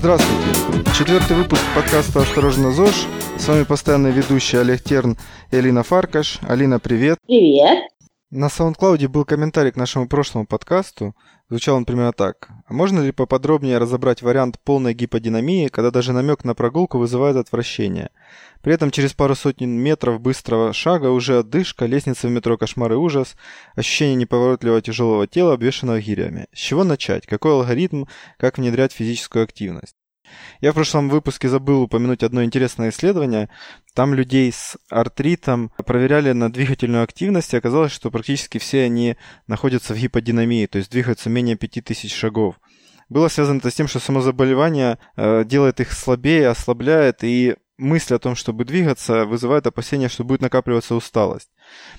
Здравствуйте! Четвертый выпуск подкаста «Осторожно, ЗОЖ». С вами постоянный ведущий Олег Терн и Алина Фаркаш. Алина, привет! Привет! На SoundCloud был комментарий к нашему прошлому подкасту. Звучал он примерно так. А можно ли поподробнее разобрать вариант полной гиподинамии, когда даже намек на прогулку вызывает отвращение? При этом через пару сотен метров быстрого шага уже отдышка, лестница в метро кошмар и ужас, ощущение неповоротливого тяжелого тела, обвешанного гирями. С чего начать? Какой алгоритм? Как внедрять физическую активность? Я в прошлом выпуске забыл упомянуть одно интересное исследование. Там людей с артритом проверяли на двигательную активность, и оказалось, что практически все они находятся в гиподинамии, то есть двигаются менее 5000 шагов. Было связано это с тем, что само заболевание э, делает их слабее, ослабляет, и мысль о том, чтобы двигаться, вызывает опасения, что будет накапливаться усталость.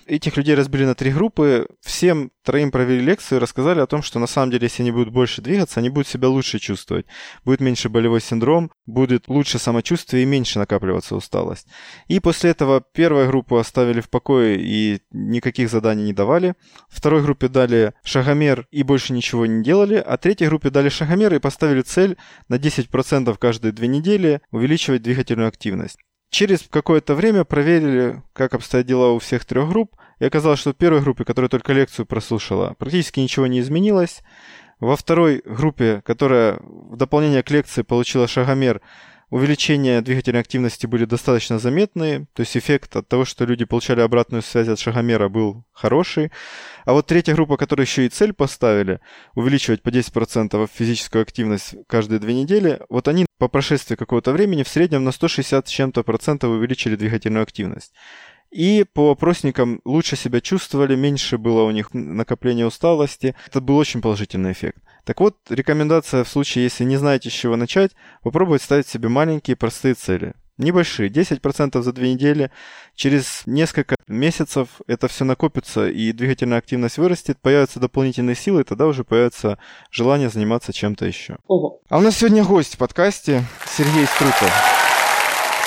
Этих людей разбили на три группы. Всем троим провели лекцию и рассказали о том, что на самом деле, если они будут больше двигаться, они будут себя лучше чувствовать. Будет меньше болевой синдром, будет лучше самочувствие и меньше накапливаться усталость. И после этого первую группу оставили в покое и никаких заданий не давали. Второй группе дали шагомер и больше ничего не делали. А третьей группе дали шагомер и поставили цель на 10% каждые две недели увеличивать двигательную активность. Через какое-то время проверили, как обстоят дела у всех трех групп, и оказалось, что в первой группе, которая только лекцию прослушала, практически ничего не изменилось. Во второй группе, которая в дополнение к лекции получила шагомер, увеличения двигательной активности были достаточно заметные, то есть эффект от того, что люди получали обратную связь от шагомера, был хороший. А вот третья группа, которая еще и цель поставили, увеличивать по 10% физическую активность каждые две недели, вот они по прошествии какого-то времени в среднем на 160 с чем-то процентов увеличили двигательную активность. И по опросникам лучше себя чувствовали, меньше было у них накопления усталости. Это был очень положительный эффект. Так вот, рекомендация в случае, если не знаете, с чего начать, попробовать ставить себе маленькие простые цели. Небольшие, 10% за две недели. Через несколько месяцев это все накопится, и двигательная активность вырастет, появятся дополнительные силы, и тогда уже появится желание заниматься чем-то еще. Ого. А у нас сегодня гость в подкасте Сергей Струтов.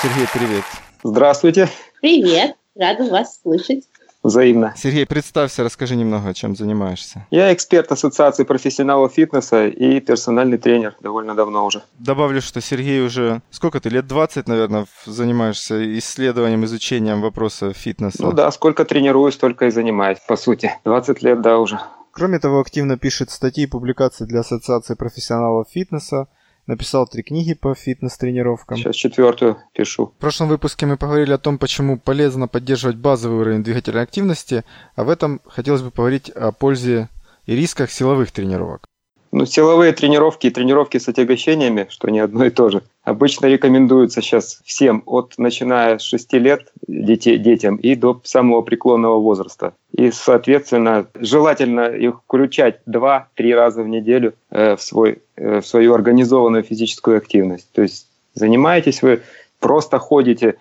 Сергей, привет. Здравствуйте. Привет! Рада вас слышать. Взаимно. Сергей, представься, расскажи немного, чем занимаешься. Я эксперт Ассоциации профессионалов фитнеса и персональный тренер довольно давно уже. Добавлю, что Сергей уже, сколько ты, лет 20, наверное, занимаешься исследованием, изучением вопроса фитнеса. Ну да, сколько тренируюсь, столько и занимаюсь, по сути. 20 лет, да, уже. Кроме того, активно пишет статьи и публикации для Ассоциации профессионалов фитнеса, написал три книги по фитнес-тренировкам. Сейчас четвертую пишу. В прошлом выпуске мы поговорили о том, почему полезно поддерживать базовый уровень двигательной активности, а в этом хотелось бы поговорить о пользе и рисках силовых тренировок. Ну, силовые тренировки и тренировки с отягощениями, что не одно и то же, обычно рекомендуются сейчас всем, от начиная с 6 лет детей, детям и до самого преклонного возраста. И, соответственно, желательно их включать 2-3 раза в неделю э, в, свой, э, в свою организованную физическую активность. То есть занимаетесь вы, просто ходите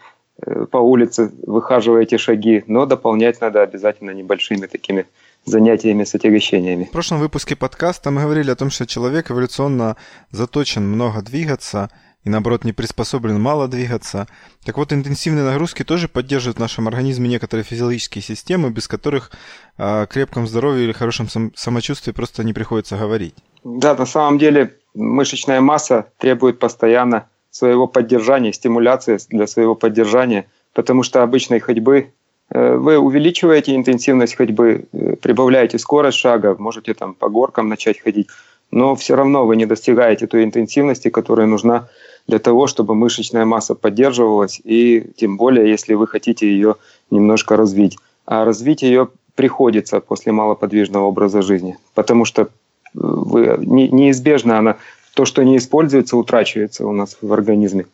э, по улице, выхаживаете шаги, но дополнять надо обязательно небольшими такими занятиями с отягощениями. В прошлом выпуске подкаста мы говорили о том, что человек эволюционно заточен много двигаться и, наоборот, не приспособлен мало двигаться. Так вот, интенсивные нагрузки тоже поддерживают в нашем организме некоторые физиологические системы, без которых о крепком здоровье или хорошем сам- самочувствии просто не приходится говорить. Да, на самом деле мышечная масса требует постоянно своего поддержания, стимуляции для своего поддержания, потому что обычной ходьбы э, вы увеличиваете интенсивность ходьбы, э, прибавляете скорость шага, можете там по горкам начать ходить, но все равно вы не достигаете той интенсивности, которая нужна для того, чтобы мышечная масса поддерживалась, и тем более, если вы хотите ее немножко развить. А развить ее приходится после малоподвижного образа жизни, потому что э, вы, не- неизбежно она, то, что не используется, утрачивается у нас в организме.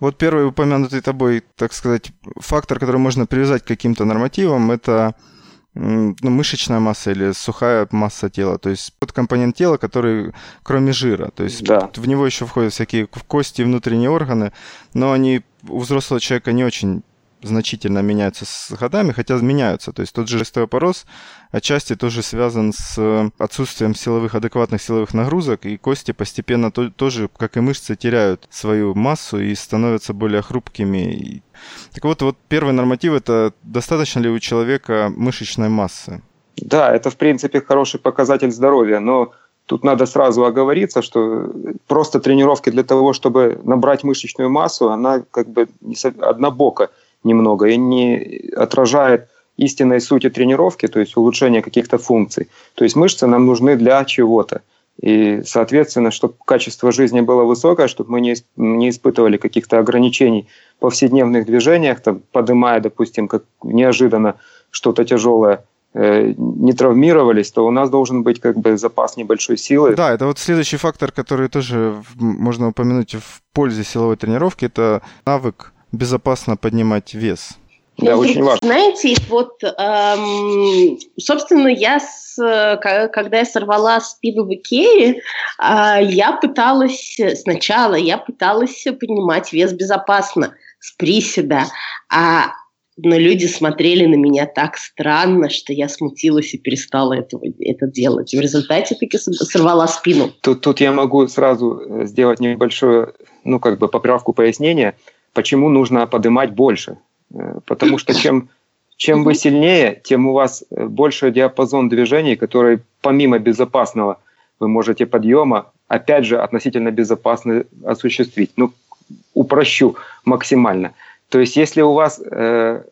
Вот первый упомянутый тобой, так сказать, фактор, который можно привязать к каким-то нормативам, это ну, мышечная масса или сухая масса тела. То есть тот компонент тела, который кроме жира. То есть Да. в него еще входят всякие кости и внутренние органы, но они у взрослого человека не очень значительно меняются с годами, хотя меняются. То есть тот же остеопороз отчасти тоже связан с э, отсутствием силовых, адекватных силовых нагрузок, и кости постепенно то- тоже, как и мышцы, теряют свою массу и становятся более хрупкими. Так вот, вот первый норматив – это достаточно ли у человека мышечной массы? Да, это в принципе хороший показатель здоровья, но тут надо сразу оговориться, что просто тренировки для того, чтобы набрать мышечную массу, она как бы однобока немного и не отражает истинной сути тренировки, то есть улучшения каких-то функций. То есть мышцы нам нужны для чего-то. И, соответственно, чтобы качество жизни было высокое, чтобы мы не, не испытывали каких-то ограничений в повседневных движениях, там, подымая, допустим, как неожиданно что-то тяжелое, э, не травмировались, то у нас должен быть как бы запас небольшой силы. Да, это вот следующий фактор, который тоже можно упомянуть в пользе силовой тренировки, это навык безопасно поднимать вес. Да, ну, очень важно. Знаете, вот, эм, собственно, я, с, когда я сорвала спину в Икее, э, я пыталась, сначала я пыталась поднимать вес безопасно, с приседа, а но люди смотрели на меня так странно, что я смутилась и перестала этого, это делать. в результате таки сорвала спину. Тут, тут я могу сразу э, сделать небольшую, ну, как бы поправку пояснения, почему нужно поднимать больше. Э, потому что чем, чем вы сильнее, тем у вас э, больше диапазон движений, который помимо безопасного вы можете подъема, опять же, относительно безопасно осуществить. Ну, упрощу максимально. То есть, если у вас э,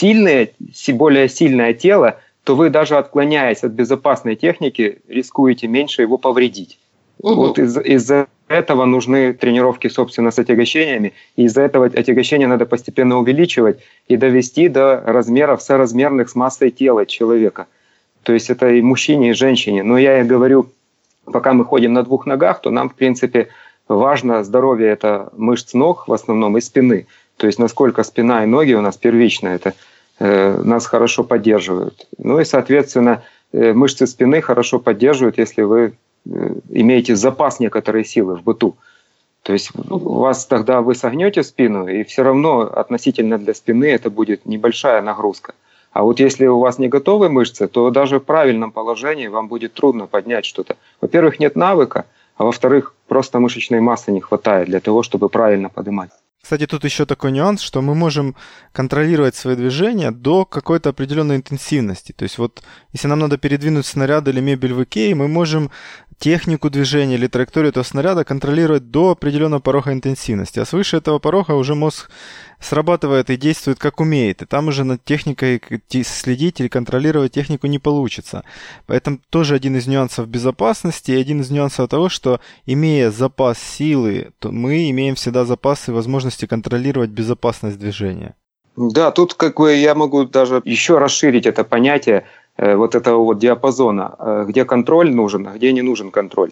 сильное, более сильное тело, то вы даже отклоняясь от безопасной техники, рискуете меньше его повредить. Угу. Вот из- из-за этого нужны тренировки, собственно, с отягощениями. И из-за этого отягощения надо постепенно увеличивать и довести до размеров соразмерных с массой тела человека. То есть это и мужчине, и женщине. Но я и говорю, пока мы ходим на двух ногах, то нам, в принципе, важно здоровье это мышц ног в основном и спины. То есть насколько спина и ноги у нас первично, это э, нас хорошо поддерживают. Ну и, соответственно, э, мышцы спины хорошо поддерживают, если вы имеете запас некоторой силы в быту. То есть у вас тогда вы согнете спину, и все равно относительно для спины это будет небольшая нагрузка. А вот если у вас не готовы мышцы, то даже в правильном положении вам будет трудно поднять что-то. Во-первых, нет навыка, а во-вторых, просто мышечной массы не хватает для того, чтобы правильно поднимать. Кстати, тут еще такой нюанс, что мы можем контролировать свои движения до какой-то определенной интенсивности. То есть вот если нам надо передвинуть снаряд или мебель в Икее, мы можем технику движения или траекторию этого снаряда контролировать до определенного порога интенсивности. А свыше этого порога уже мозг срабатывает и действует как умеет. И там уже над техникой следить или контролировать технику не получится. Поэтому тоже один из нюансов безопасности и один из нюансов того, что имея запас силы, то мы имеем всегда запасы и возможности контролировать безопасность движения. Да, тут как бы я могу даже еще расширить это понятие вот этого вот диапазона, э, где контроль нужен, а где не нужен контроль.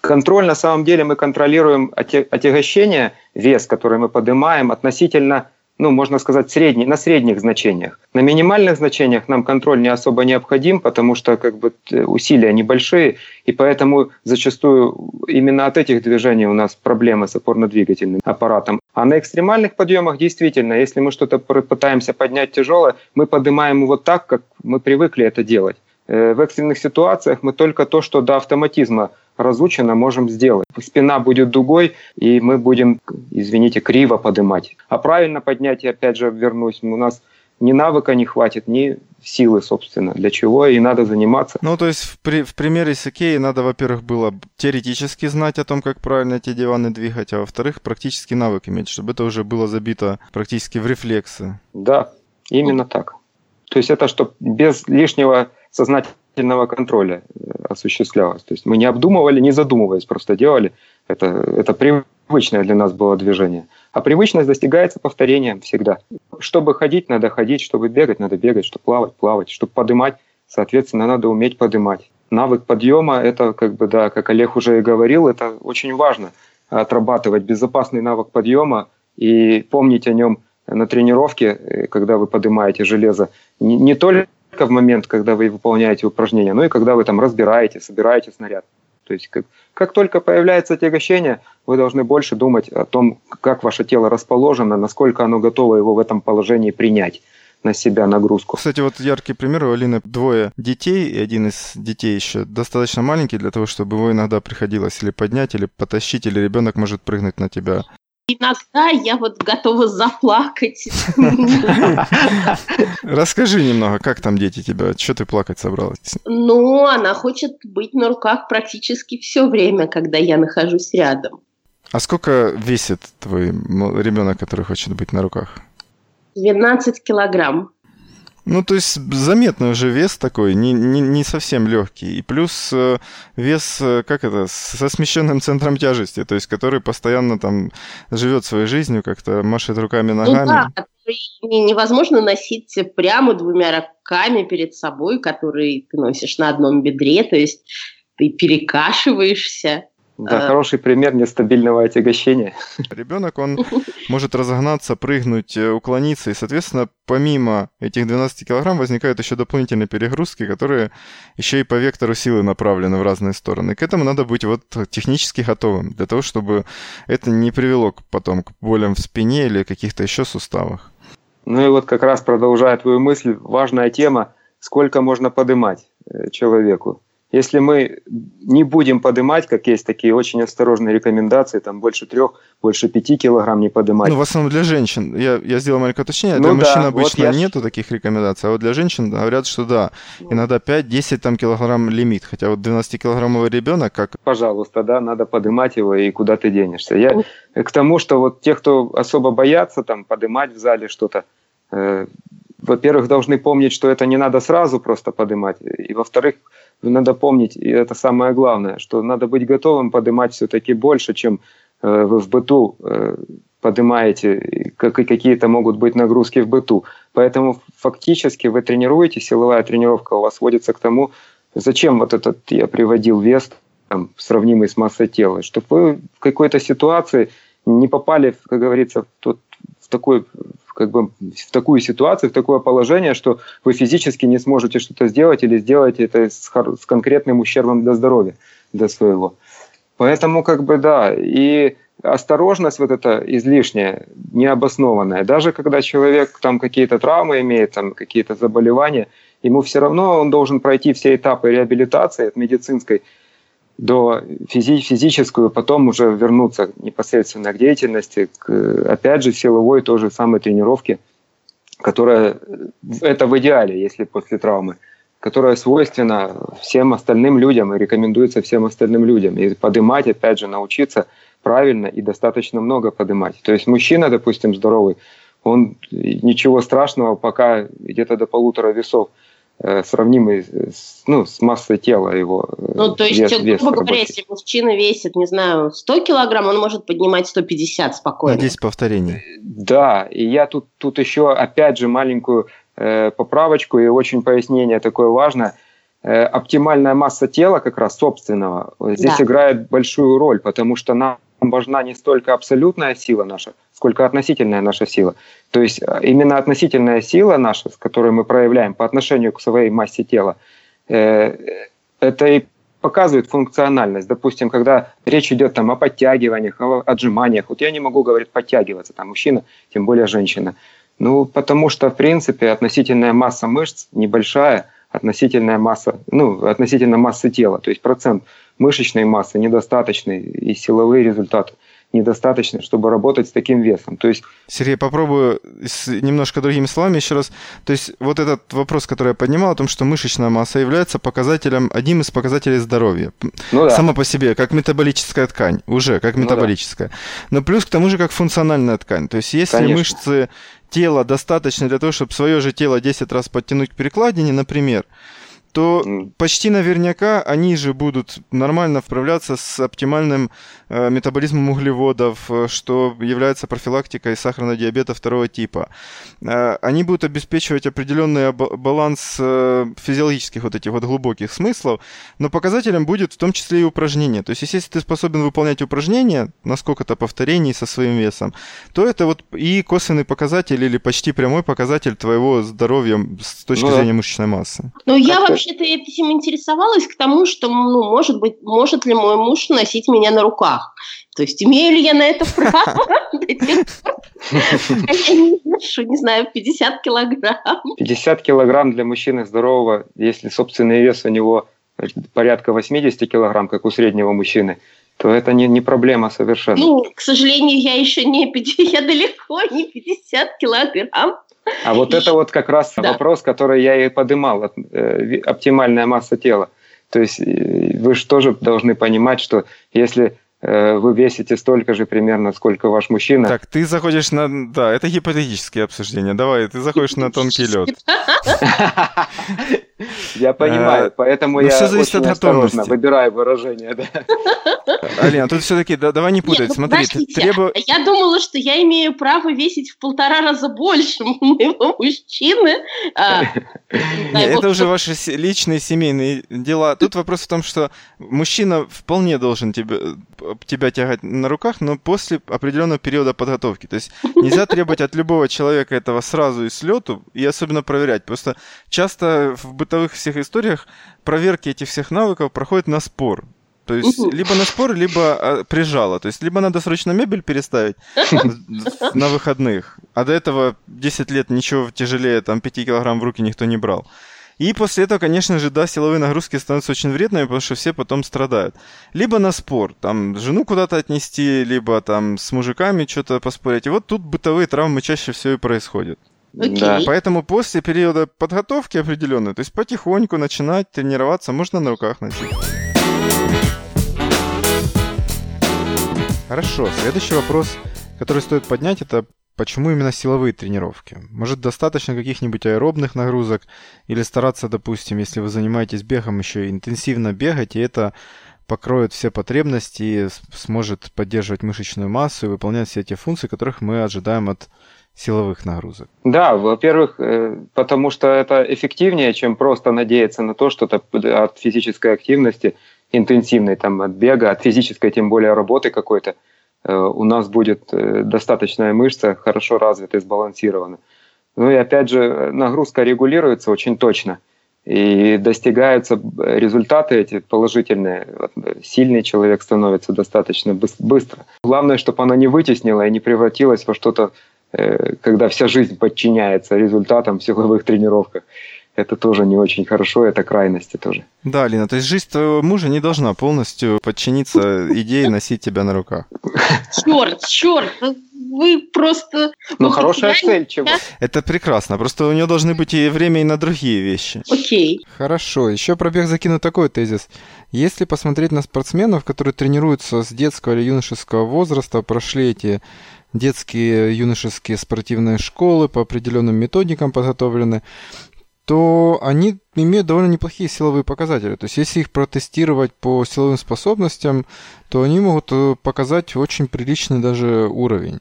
Контроль на самом деле мы контролируем отягощение, вес, который мы поднимаем относительно ну, можно сказать, средний, на средних значениях. На минимальных значениях нам контроль не особо необходим, потому что как бы, усилия небольшие, и поэтому зачастую именно от этих движений у нас проблемы с опорно-двигательным аппаратом. А на экстремальных подъемах действительно, если мы что-то пытаемся поднять тяжелое, мы поднимаем его так, как мы привыкли это делать. Э, в экстренных ситуациях мы только то, что до автоматизма разучено, можем сделать. Спина будет дугой, и мы будем, извините, криво поднимать. А правильно поднять, я опять же вернусь, у нас ни навыка не хватит, ни силы, собственно, для чего и надо заниматься. Ну, то есть в, при, в примере с Икеей надо, во-первых, было теоретически знать о том, как правильно эти диваны двигать, а во-вторых, практически навык иметь, чтобы это уже было забито практически в рефлексы. Да, именно так. То есть это что без лишнего сознательного контроля э, осуществлялось. То есть мы не обдумывали, не задумываясь, просто делали. Это, это привычное для нас было движение. А привычность достигается повторением всегда. Чтобы ходить, надо ходить, чтобы бегать, надо бегать, чтобы плавать, плавать, чтобы подымать, соответственно, надо уметь подымать. Навык подъема, это как бы, да, как Олег уже и говорил, это очень важно отрабатывать безопасный навык подъема и помнить о нем на тренировке, э, когда вы поднимаете железо, не, не только в момент, когда вы выполняете упражнения, но и когда вы там разбираете, собираете снаряд. То есть как, как только появляется отягощение, вы должны больше думать о том, как ваше тело расположено, насколько оно готово его в этом положении принять на себя нагрузку. Кстати, вот яркий пример. У Алины двое детей, и один из детей еще достаточно маленький для того, чтобы его иногда приходилось или поднять, или потащить, или ребенок может прыгнуть на тебя иногда я вот готова заплакать. Расскажи немного, как там дети тебя, что ты плакать собралась? Ну, она хочет быть на руках практически все время, когда я нахожусь рядом. А сколько весит твой ребенок, который хочет быть на руках? 12 килограмм. Ну, то есть заметный уже вес такой, не, не, не совсем легкий. И плюс э, вес, э, как это, со смещенным центром тяжести, то есть который постоянно там живет своей жизнью, как-то машет руками, ну ногами. Ну, да, невозможно носить прямо двумя руками перед собой, которые ты носишь на одном бедре, то есть ты перекашиваешься. Да, а... хороший пример нестабильного отягощения. Ребенок, он может разогнаться, прыгнуть, э, уклониться, и, соответственно, помимо этих 12 килограмм возникают еще дополнительные перегрузки, которые еще и по вектору силы направлены в разные стороны. К этому надо быть вот технически готовым, для того, чтобы это не привело потом к болям в спине или каких-то еще суставах. Ну и вот как раз продолжая твою мысль, важная тема, сколько можно подымать э, человеку. Если мы не будем поднимать, как есть такие очень осторожные рекомендации, там больше трех, больше пяти килограмм не поднимать. Ну, в основном для женщин. Я, я сделал маленькое уточнение. Для ну, мужчин да, обычно вот нету таких рекомендаций, а вот для женщин говорят, что да, иногда 5-10 там, килограмм лимит. Хотя вот 12-килограммовый ребенок как... Пожалуйста, да, надо поднимать его, и куда ты денешься. Я к тому, что вот те, кто особо боятся там поднимать в зале что-то, э, во-первых, должны помнить, что это не надо сразу просто поднимать, и во-вторых, надо помнить, и это самое главное, что надо быть готовым поднимать все-таки больше, чем э, вы в быту э, поднимаете, как, какие-то могут быть нагрузки в быту. Поэтому фактически вы тренируете, силовая тренировка у вас сводится к тому, зачем вот этот я приводил вес, там, сравнимый с массой тела, чтобы вы в какой-то ситуации не попали, как говорится, в, тот, в такой как бы в такую ситуацию, в такое положение, что вы физически не сможете что-то сделать или сделаете это с, с конкретным ущербом для здоровья, для своего. Поэтому как бы да, и осторожность вот эта излишняя, необоснованная. Даже когда человек там какие-то травмы имеет, там какие-то заболевания, ему все равно он должен пройти все этапы реабилитации от медицинской до физи физическую, потом уже вернуться непосредственно к деятельности, к, опять же, силовой той же самой тренировке, которая, это в идеале, если после травмы, которая свойственна всем остальным людям и рекомендуется всем остальным людям. И поднимать, опять же, научиться правильно и достаточно много поднимать. То есть мужчина, допустим, здоровый, он ничего страшного, пока где-то до полутора весов – сравнимый с, ну, с массой тела его. Э, ну, то есть, вес, вес грубо говоря, если мужчина весит, не знаю, 100 килограмм, он может поднимать 150 спокойно. Здесь повторение. Да, и я тут, тут еще, опять же, маленькую э, поправочку и очень пояснение такое важное. Э, оптимальная масса тела как раз собственного здесь да. играет большую роль, потому что нам важна не столько абсолютная сила наша, сколько относительная наша сила. То есть э, именно относительная сила наша, с которой мы проявляем по отношению к своей массе тела, э, это и показывает функциональность. Допустим, когда речь идет там о подтягиваниях, о отжиманиях, вот я не могу говорить подтягиваться, там мужчина, тем более женщина. Ну, потому что, в принципе, относительная масса мышц небольшая, относительная масса, ну, относительно массы тела, то есть процент мышечной массы недостаточный и силовые результаты недостаточно, чтобы работать с таким весом. То есть... Сергей, попробую с немножко другими словами еще раз. То есть вот этот вопрос, который я поднимал, о том, что мышечная масса является показателем, одним из показателей здоровья. Ну, да. Само по себе, как метаболическая ткань, уже как метаболическая. Ну, да. Но плюс к тому же как функциональная ткань. То есть если Конечно. мышцы тела достаточно для того, чтобы свое же тело 10 раз подтянуть к перекладине, например, то почти наверняка они же будут нормально вправляться с оптимальным э, метаболизмом углеводов, э, что является профилактикой сахарного диабета второго типа. Э, они будут обеспечивать определенный баланс э, физиологических вот этих вот глубоких смыслов, но показателем будет в том числе и упражнение. То есть, если ты способен выполнять упражнения на сколько-то повторений со своим весом, то это вот и косвенный показатель или почти прямой показатель твоего здоровья с точки ну, зрения мышечной массы. Ну, я вообще вообще-то этим интересовалась к тому, что, ну, может быть, может ли мой муж носить меня на руках. То есть имею ли я на это право? Не знаю, 50 килограмм. 50 килограмм для мужчины здорового, если собственный вес у него порядка 80 килограмм, как у среднего мужчины, то это не, не проблема совершенно. Ну, к сожалению, я еще не 50, я далеко не 50 килограмм. А вот это вот как раз да. вопрос, который я и подымал, э, оптимальная масса тела. То есть э, вы же тоже должны понимать, что если Э, вы весите столько же примерно, сколько ваш мужчина. Так, ты заходишь на... Да, это гипотетические обсуждения. Давай, ты заходишь на тонкий лед. Я понимаю, э, поэтому я все зависит от готовности. выбираю выражение. Алина, тут все-таки давай не путать. Ну, Смотри, требу... Я думала, что я имею право весить в полтора раза больше моего мужчины. А, Нет, это уже ваши личные семейные дела. Тут вопрос в том, что мужчина вполне должен тебе тебя тягать на руках, но после определенного периода подготовки. То есть нельзя требовать от любого человека этого сразу и слету, и особенно проверять. Просто часто в бытовых всех историях проверки этих всех навыков проходят на спор. То есть либо на спор, либо а, прижало. То есть либо надо срочно мебель переставить на выходных, а до этого 10 лет ничего тяжелее там 5 килограмм в руки никто не брал. И после этого, конечно же, да, силовые нагрузки становятся очень вредными, потому что все потом страдают. Либо на спор, там, жену куда-то отнести, либо там с мужиками что-то поспорить. И вот тут бытовые травмы чаще всего и происходят. Да, поэтому после периода подготовки определенной, то есть потихоньку начинать тренироваться, можно на руках носить. Хорошо, следующий вопрос, который стоит поднять, это Почему именно силовые тренировки? Может, достаточно каких-нибудь аэробных нагрузок? Или стараться, допустим, если вы занимаетесь бегом, еще интенсивно бегать, и это покроет все потребности сможет поддерживать мышечную массу и выполнять все эти функции, которых мы ожидаем от силовых нагрузок? Да, во-первых, э, потому что это эффективнее, чем просто надеяться на то, что от физической активности интенсивной, там, от бега, от физической, тем более работы какой-то, Э, у нас будет э, достаточная мышца, хорошо развита и сбалансирована. Ну и опять же, нагрузка регулируется очень точно. И достигаются результаты эти положительные. Сильный человек становится достаточно быстро. Главное, чтобы она не вытеснила и не превратилась во что-то, э, когда вся жизнь подчиняется результатам в силовых тренировках это тоже не очень хорошо, это крайности тоже. Да, Алина, то есть жизнь твоего мужа не должна полностью подчиниться идее носить тебя на руках. Черт, черт, вы просто... Ну, хорошая цель, чего? Это прекрасно, просто у нее должны быть и время, и на другие вещи. Окей. Хорошо, еще пробег закину такой тезис. Если посмотреть на спортсменов, которые тренируются с детского или юношеского возраста, прошли эти детские юношеские спортивные школы по определенным методикам подготовлены, то они имеют довольно неплохие силовые показатели. То есть если их протестировать по силовым способностям, то они могут э, показать очень приличный даже уровень.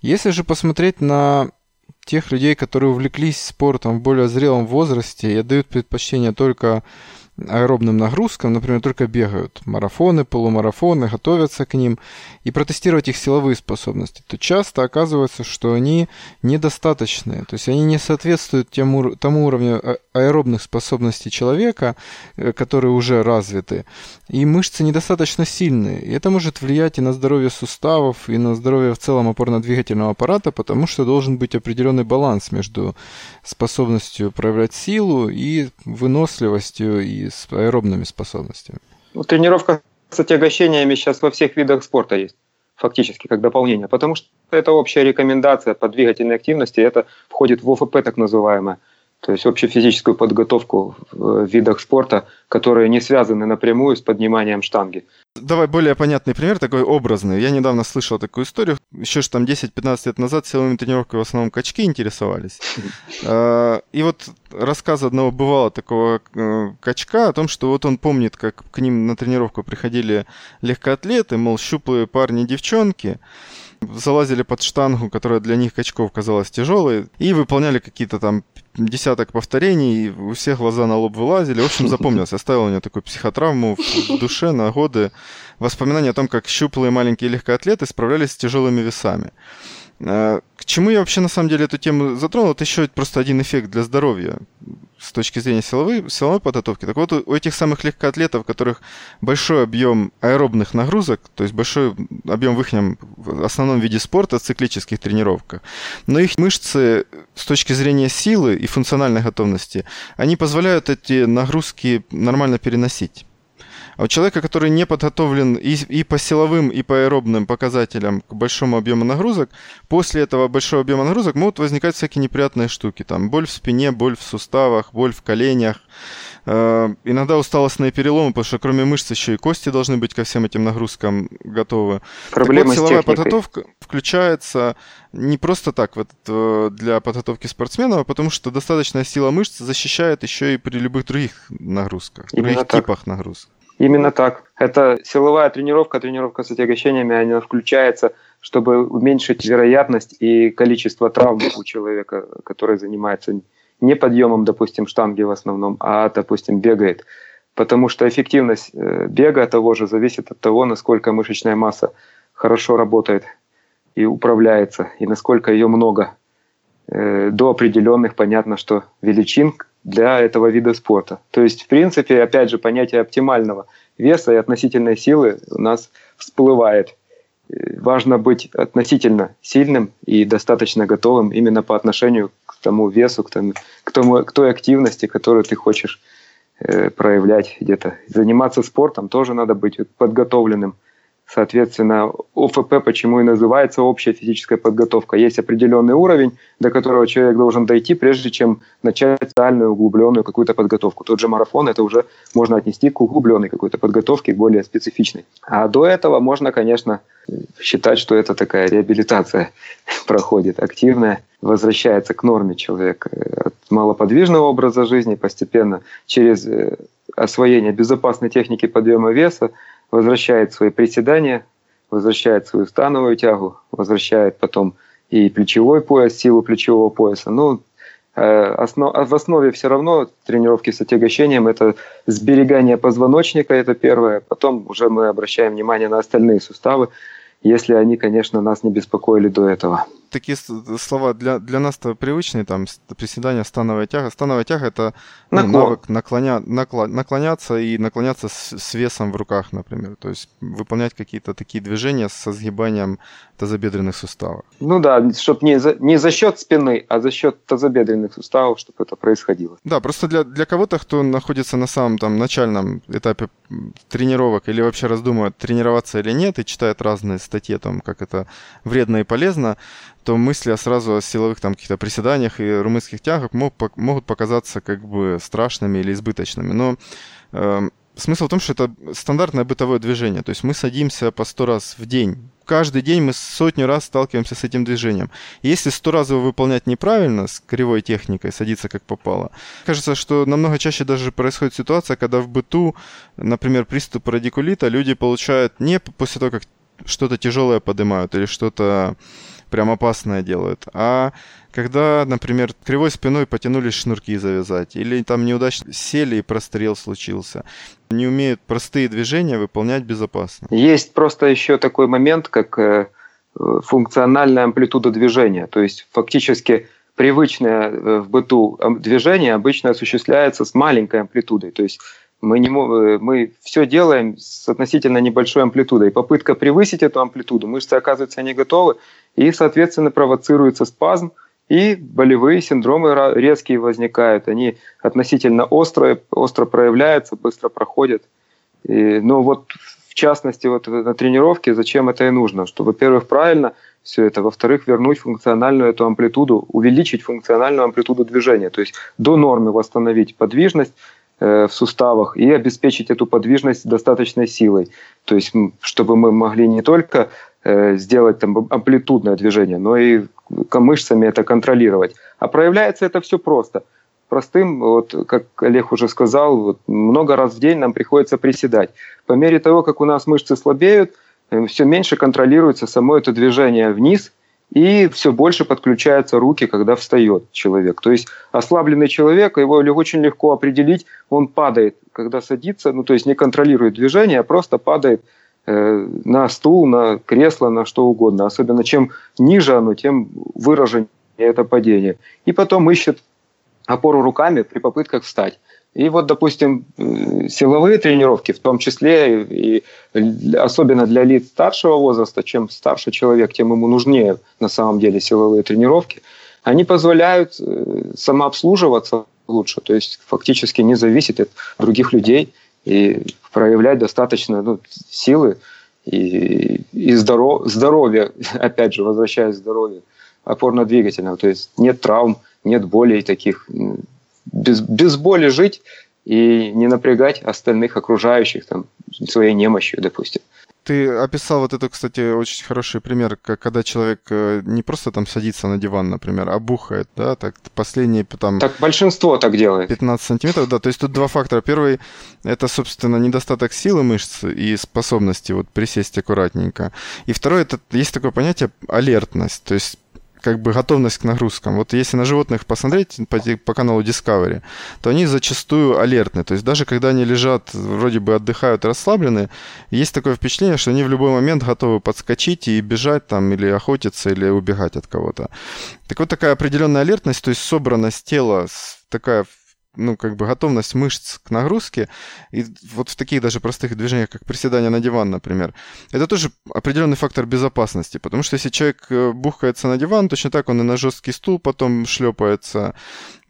Если же посмотреть на тех людей, которые увлеклись спортом в более зрелом возрасте и отдают предпочтение только аэробным нагрузкам, например, только бегают марафоны, полумарафоны, готовятся к ним, и протестировать их силовые способности, то часто оказывается, что они недостаточные, то есть они не соответствуют тем, тому уровню а, аэробных способностей человека, э, которые уже развиты, и мышцы недостаточно сильные. И это может влиять и на здоровье суставов, и на здоровье в целом опорно-двигательного аппарата, потому что должен быть определенный баланс между способностью проявлять силу и выносливостью и с аэробными способностями. Ну, тренировка с отягощениями сейчас во всех видах спорта есть фактически как дополнение, потому что это общая рекомендация по двигательной активности, это входит в ОФП так называемое – то есть общефизическую подготовку в видах спорта, которые не связаны напрямую с подниманием штанги. Давай более понятный пример, такой образный. Я недавно слышал такую историю. Еще же там 10-15 лет назад силовыми тренировками в основном качки интересовались. А, и вот рассказ одного бывало такого э, качка о том, что вот он помнит, как к ним на тренировку приходили легкоатлеты, мол, щуплые парни девчонки залазили под штангу, которая для них качков казалась тяжелой, и выполняли какие-то там десяток повторений, у всех глаза на лоб вылазили. В общем, запомнился. Оставил у него такую психотравму в душе на годы. Воспоминания о том, как щуплые маленькие легкоатлеты справлялись с тяжелыми весами. Э, к чему я вообще на самом деле эту тему затронул? Это еще просто один эффект для здоровья с точки зрения силовой, силовой подготовки. Так вот, у этих самых легкоатлетов, у которых большой объем аэробных нагрузок, то есть большой объем в их основном виде спорта, циклических тренировках, но их мышцы с точки зрения силы и функциональной готовности, они позволяют эти нагрузки нормально переносить. А у человека, который не подготовлен и, и по силовым, и по аэробным показателям к большому объему нагрузок, после этого большого объема нагрузок могут возникать всякие неприятные штуки. Там боль в спине, боль в суставах, боль в коленях, иногда усталостные переломы, потому что кроме мышц еще и кости должны быть ко всем этим нагрузкам готовы. Проблема вот, силовая подготовка включается не просто так вот, э, для подготовки спортсменов, а потому что достаточная сила мышц защищает еще и при любых других нагрузках, Именно других так. типах нагрузок. Именно так. Это силовая тренировка, тренировка с отягощениями, она включается, чтобы уменьшить вероятность и количество травм у человека, который занимается не подъемом, допустим, штанги в основном, а, допустим, бегает. Потому что эффективность э, бега того же зависит от того, насколько мышечная масса хорошо работает и управляется, и насколько ее много. Э, до определенных, понятно, что величин для этого вида спорта. То есть, в принципе, опять же, понятие оптимального веса и относительной силы у нас всплывает. Важно быть относительно сильным и достаточно готовым именно по отношению тому весу, к, тому, к, тому, к той активности, которую ты хочешь э, проявлять где-то. Заниматься спортом тоже надо быть подготовленным. Соответственно, ОФП почему и называется общая физическая подготовка. Есть определенный уровень, до которого человек должен дойти, прежде чем начать специальную углубленную какую-то подготовку. Тот же марафон это уже можно отнести к углубленной какой-то подготовке, более специфичной. А до этого можно, конечно, считать, что это такая реабилитация проходит активная, возвращается к норме человека от малоподвижного образа жизни постепенно через э, освоение безопасной техники подъема веса возвращает свои приседания, возвращает свою становую тягу, возвращает потом и плечевой пояс, силу плечевого пояса. Ну, э, основ, в основе все равно тренировки с отягощением это сберегание позвоночника, это первое. Потом уже мы обращаем внимание на остальные суставы, если они, конечно, нас не беспокоили до этого такие слова для, для нас-то привычные, там, приседания, становая тяга. Становая тяга – это ну, навык наклоня, накла, наклоняться и наклоняться с, с весом в руках, например. То есть выполнять какие-то такие движения со сгибанием тазобедренных суставов. Ну да, чтобы не за, не за счет спины, а за счет тазобедренных суставов, чтобы это происходило. Да, просто для, для кого-то, кто находится на самом там начальном этапе тренировок или вообще раздумывает, тренироваться или нет, и читает разные статьи о том, как это вредно и полезно, то мысли сразу о силовых там каких-то приседаниях и румынских тягах мог, могут показаться как бы страшными или избыточными. Но э, смысл в том, что это стандартное бытовое движение. То есть мы садимся по сто раз в день. Каждый день мы сотню раз сталкиваемся с этим движением. И если сто раз его выполнять неправильно, с кривой техникой, садиться как попало, кажется, что намного чаще даже происходит ситуация, когда в быту, например, приступ радикулита люди получают не после того, как что-то тяжелое поднимают или что-то прям опасное делают. А когда, например, кривой спиной потянулись шнурки завязать, или там неудачно сели и прострел случился, не умеют простые движения выполнять безопасно. Есть просто еще такой момент, как э, функциональная амплитуда движения. То есть фактически привычное э, в быту движение обычно осуществляется с маленькой амплитудой. То есть мы, не, э, мы все делаем с относительно небольшой амплитудой. Попытка превысить эту амплитуду, мышцы оказываются не готовы, и, соответственно, провоцируется спазм, и болевые синдромы резкие возникают. Они относительно острые, остро проявляются, быстро проходят. И, но вот в частности вот на тренировке зачем это и нужно? Что, во-первых, правильно все это, во-вторых, вернуть функциональную эту амплитуду, увеличить функциональную амплитуду движения, то есть до нормы восстановить подвижность, в суставах и обеспечить эту подвижность достаточной силой. То есть, чтобы мы могли не только э, сделать там амплитудное движение, но и мышцами это контролировать. А проявляется это все просто. Простым, вот как Олег уже сказал, вот, много раз в день нам приходится приседать. По мере того, как у нас мышцы слабеют, э, все меньше контролируется само это движение вниз – и все больше подключаются руки, когда встает человек. То есть ослабленный человек, его очень легко определить, он падает, когда садится, ну то есть не контролирует движение, а просто падает э, на стул, на кресло, на что угодно. Особенно чем ниже оно, тем выраженнее это падение. И потом ищет опору руками при попытках встать. И вот, допустим, э, силовые тренировки, в том числе и особенно для лиц старшего возраста, чем старше человек, тем ему нужнее на самом деле силовые тренировки, они позволяют э, самообслуживаться лучше, то есть фактически не зависеть от других людей и проявлять достаточно ну, силы и, и здоров, здоровья, опять же, возвращаясь к здоровью опорно-двигательного. То есть нет травм, нет болей таких. Без, без боли жить и не напрягать остальных окружающих там, своей немощью, допустим. Ты описал вот это, кстати, очень хороший пример, как когда человек э, не просто там садится на диван, например, а бухает, да, так последние там... Так большинство так делает. 15 сантиметров, да, то есть тут два фактора. Первый — это, собственно, недостаток силы мышц и способности вот присесть аккуратненько. И второй — это есть такое понятие алертность, то есть как бы готовность к нагрузкам. Вот если на животных посмотреть по, по каналу Discovery, то они зачастую алертны. То есть даже когда они лежат, вроде бы отдыхают расслаблены, есть такое впечатление, что они в любой момент готовы подскочить и бежать там, или охотиться, или убегать от кого-то. Так вот такая определенная алертность, то есть собранность тела, такая ну, как бы готовность мышц к нагрузке, и вот в таких даже простых движениях, как приседание на диван, например, это тоже определенный фактор безопасности, потому что если человек э, бухается на диван, точно так он и на жесткий стул потом шлепается,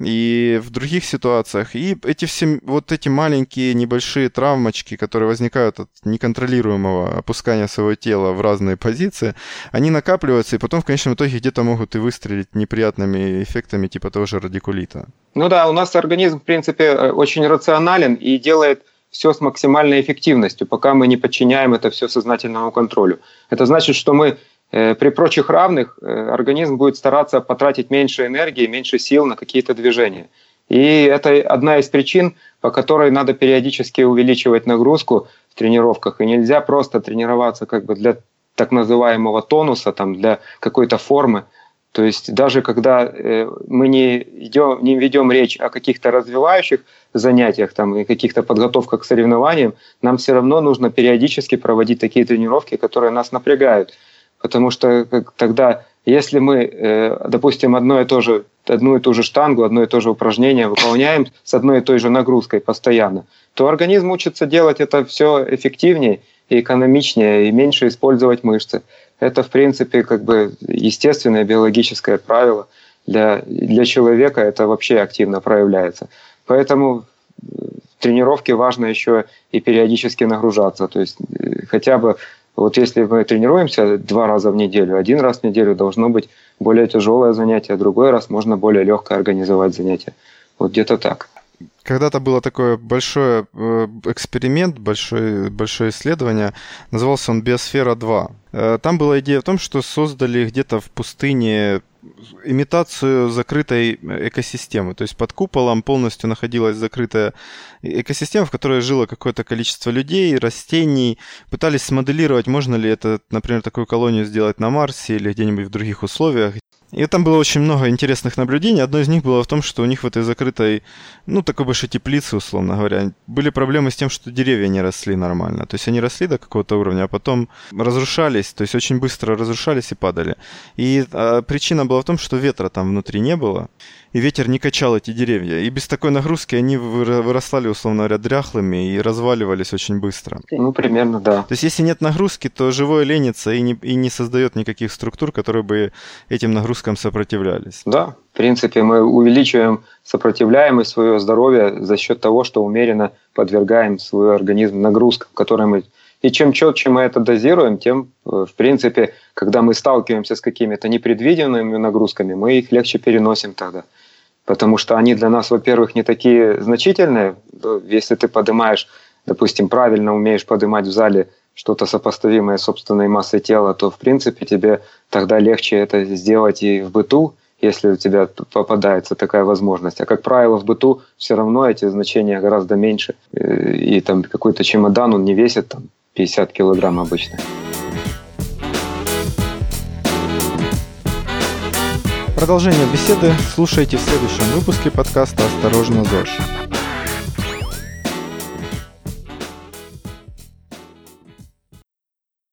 и в других ситуациях. И эти все, вот эти маленькие небольшие травмочки, которые возникают от неконтролируемого опускания своего тела в разные позиции, они накапливаются, и потом в конечном итоге где-то могут и выстрелить неприятными эффектами типа того же радикулита. Ну да, у нас организм, в принципе, э, очень рационален и делает все с максимальной эффективностью, пока мы не подчиняем это все сознательному контролю. Это значит, что мы э, при прочих равных э, организм будет стараться потратить меньше энергии, меньше сил на какие-то движения. И это одна из причин, по которой надо периодически увеличивать нагрузку в тренировках. И нельзя просто тренироваться как бы для так называемого тонуса, там, для какой-то формы, то есть даже когда э, мы не, идем, не ведем речь о каких-то развивающих занятиях там, и каких-то подготовках к соревнованиям, нам все равно нужно периодически проводить такие тренировки, которые нас напрягают. Потому что тогда, если мы, э, допустим, одно и то же, одну и ту же штангу, одно и то же упражнение выполняем с одной и той же нагрузкой постоянно, то организм учится делать это все эффективнее и экономичнее, и меньше использовать мышцы это, в принципе, как бы естественное биологическое правило. Для, для человека это вообще активно проявляется. Поэтому в тренировке важно еще и периодически нагружаться. То есть э, хотя бы вот если мы тренируемся два раза в неделю, один раз в неделю должно быть более тяжелое занятие, другой раз можно более легко организовать занятие. Вот где-то так. Когда-то было такое большое э, эксперимент, большое, большое исследование, назывался он «Биосфера 2». Э, там была идея в том, что создали где-то в пустыне имитацию закрытой экосистемы. То есть под куполом полностью находилась закрытая экосистема, в которой жило какое-то количество людей, растений. Пытались смоделировать, можно ли это, например, такую колонию сделать на Марсе или где-нибудь в других условиях. И там было очень много интересных наблюдений. Одно из них было в том, что у них в этой закрытой, ну, такой большой теплице, условно говоря, были проблемы с тем, что деревья не росли нормально. То есть они росли до какого-то уровня, а потом разрушались, то есть очень быстро разрушались и падали. И а, причина была в том, что ветра там внутри не было и ветер не качал эти деревья. И без такой нагрузки они вырастали, условно говоря, дряхлыми и разваливались очень быстро. Ну, примерно, да. То есть, если нет нагрузки, то живое ленится и не, и не создает никаких структур, которые бы этим нагрузкам сопротивлялись. Да, в принципе, мы увеличиваем сопротивляемость своего здоровья за счет того, что умеренно подвергаем свой организм нагрузкам, которые мы и чем четче мы это дозируем, тем, э, в принципе, когда мы сталкиваемся с какими-то непредвиденными нагрузками, мы их легче переносим тогда. Потому что они для нас, во-первых, не такие значительные. Если ты поднимаешь, допустим, правильно умеешь поднимать в зале что-то сопоставимое с собственной массой тела, то, в принципе, тебе тогда легче это сделать и в быту, если у тебя попадается такая возможность. А как правило, в быту все равно эти значения гораздо меньше. Э, и там какой-то чемодан, он не весит там 50 килограмм обычно. Продолжение беседы слушайте в следующем выпуске подкаста «Осторожно, ЗОЖ».